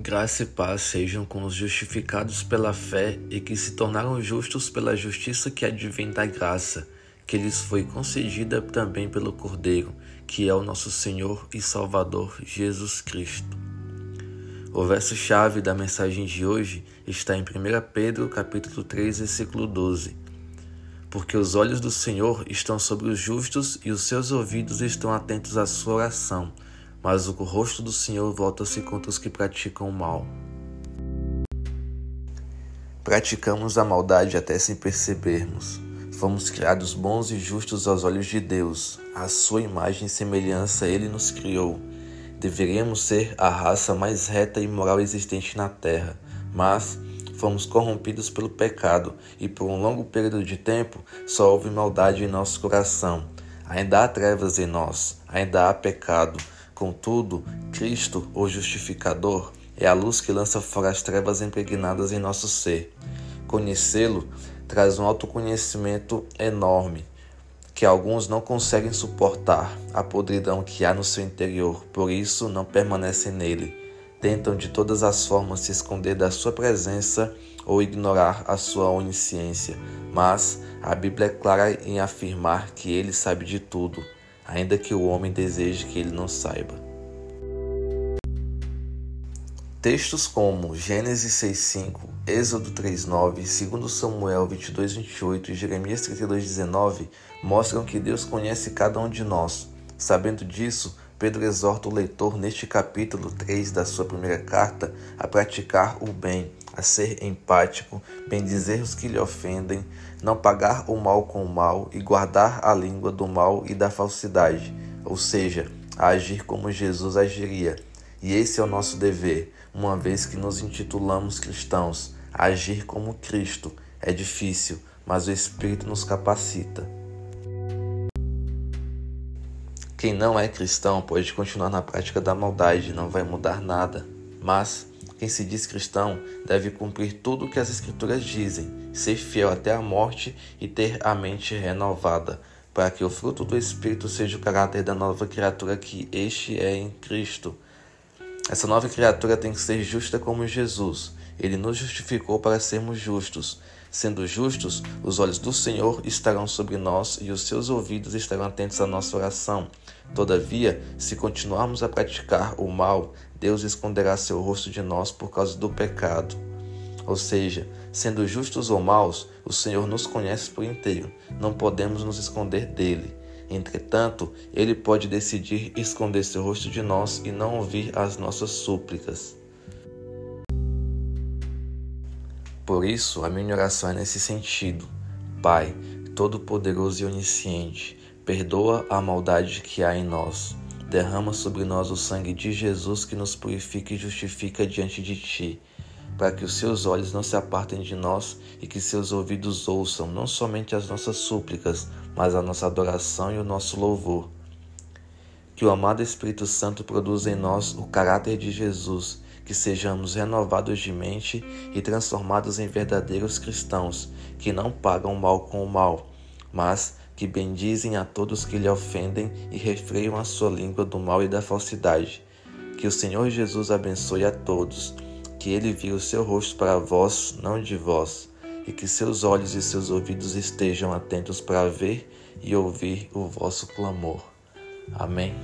Graça e paz sejam com os justificados pela fé e que se tornaram justos pela justiça que advém da graça, que lhes foi concedida também pelo Cordeiro, que é o nosso Senhor e Salvador Jesus Cristo. O verso-chave da mensagem de hoje está em 1 Pedro, capítulo 3, versículo 12. Porque os olhos do Senhor estão sobre os justos e os seus ouvidos estão atentos à sua oração mas o rosto do Senhor volta-se contra os que praticam o mal. Praticamos a maldade até sem percebermos. Fomos criados bons e justos aos olhos de Deus. À sua imagem e semelhança ele nos criou. Deveríamos ser a raça mais reta e moral existente na terra, mas fomos corrompidos pelo pecado e por um longo período de tempo só houve maldade em nosso coração. Ainda há trevas em nós, ainda há pecado Contudo, Cristo, o justificador, é a luz que lança fora as trevas impregnadas em nosso ser. Conhecê-lo traz um autoconhecimento enorme que alguns não conseguem suportar a podridão que há no seu interior, por isso não permanecem nele. Tentam de todas as formas se esconder da sua presença ou ignorar a sua onisciência, mas a Bíblia é clara em afirmar que ele sabe de tudo ainda que o homem deseje que ele não saiba. Textos como Gênesis 6:5, Êxodo 3:9, 2 Samuel 22:28 e Jeremias 32:19 mostram que Deus conhece cada um de nós. Sabendo disso, Pedro exorta o leitor neste capítulo 3 da sua primeira carta a praticar o bem, a ser empático, bendizer os que lhe ofendem, não pagar o mal com o mal e guardar a língua do mal e da falsidade, ou seja, a agir como Jesus agiria. E esse é o nosso dever, uma vez que nos intitulamos cristãos, agir como Cristo. É difícil, mas o Espírito nos capacita. Quem não é cristão pode continuar na prática da maldade, não vai mudar nada. Mas quem se diz cristão deve cumprir tudo o que as Escrituras dizem, ser fiel até a morte e ter a mente renovada, para que o fruto do Espírito seja o caráter da nova criatura que este é em Cristo. Essa nova criatura tem que ser justa como Jesus. Ele nos justificou para sermos justos. Sendo justos, os olhos do Senhor estarão sobre nós e os seus ouvidos estarão atentos à nossa oração. Todavia, se continuarmos a praticar o mal, Deus esconderá seu rosto de nós por causa do pecado. Ou seja, sendo justos ou maus, o Senhor nos conhece por inteiro. Não podemos nos esconder dele. Entretanto, ele pode decidir esconder seu rosto de nós e não ouvir as nossas súplicas. Por isso, a minha oração é nesse sentido. Pai, Todo-Poderoso e Onisciente, perdoa a maldade que há em nós. Derrama sobre nós o sangue de Jesus que nos purifica e justifica diante de Ti, para que os Seus olhos não se apartem de nós e que Seus ouvidos ouçam não somente as nossas súplicas, mas a nossa adoração e o nosso louvor. Que o amado Espírito Santo produza em nós o caráter de Jesus que sejamos renovados de mente e transformados em verdadeiros cristãos, que não pagam mal com o mal, mas que bendizem a todos que lhe ofendem e refreiam a sua língua do mal e da falsidade. Que o Senhor Jesus abençoe a todos, que ele vire o seu rosto para vós, não de vós, e que seus olhos e seus ouvidos estejam atentos para ver e ouvir o vosso clamor. Amém.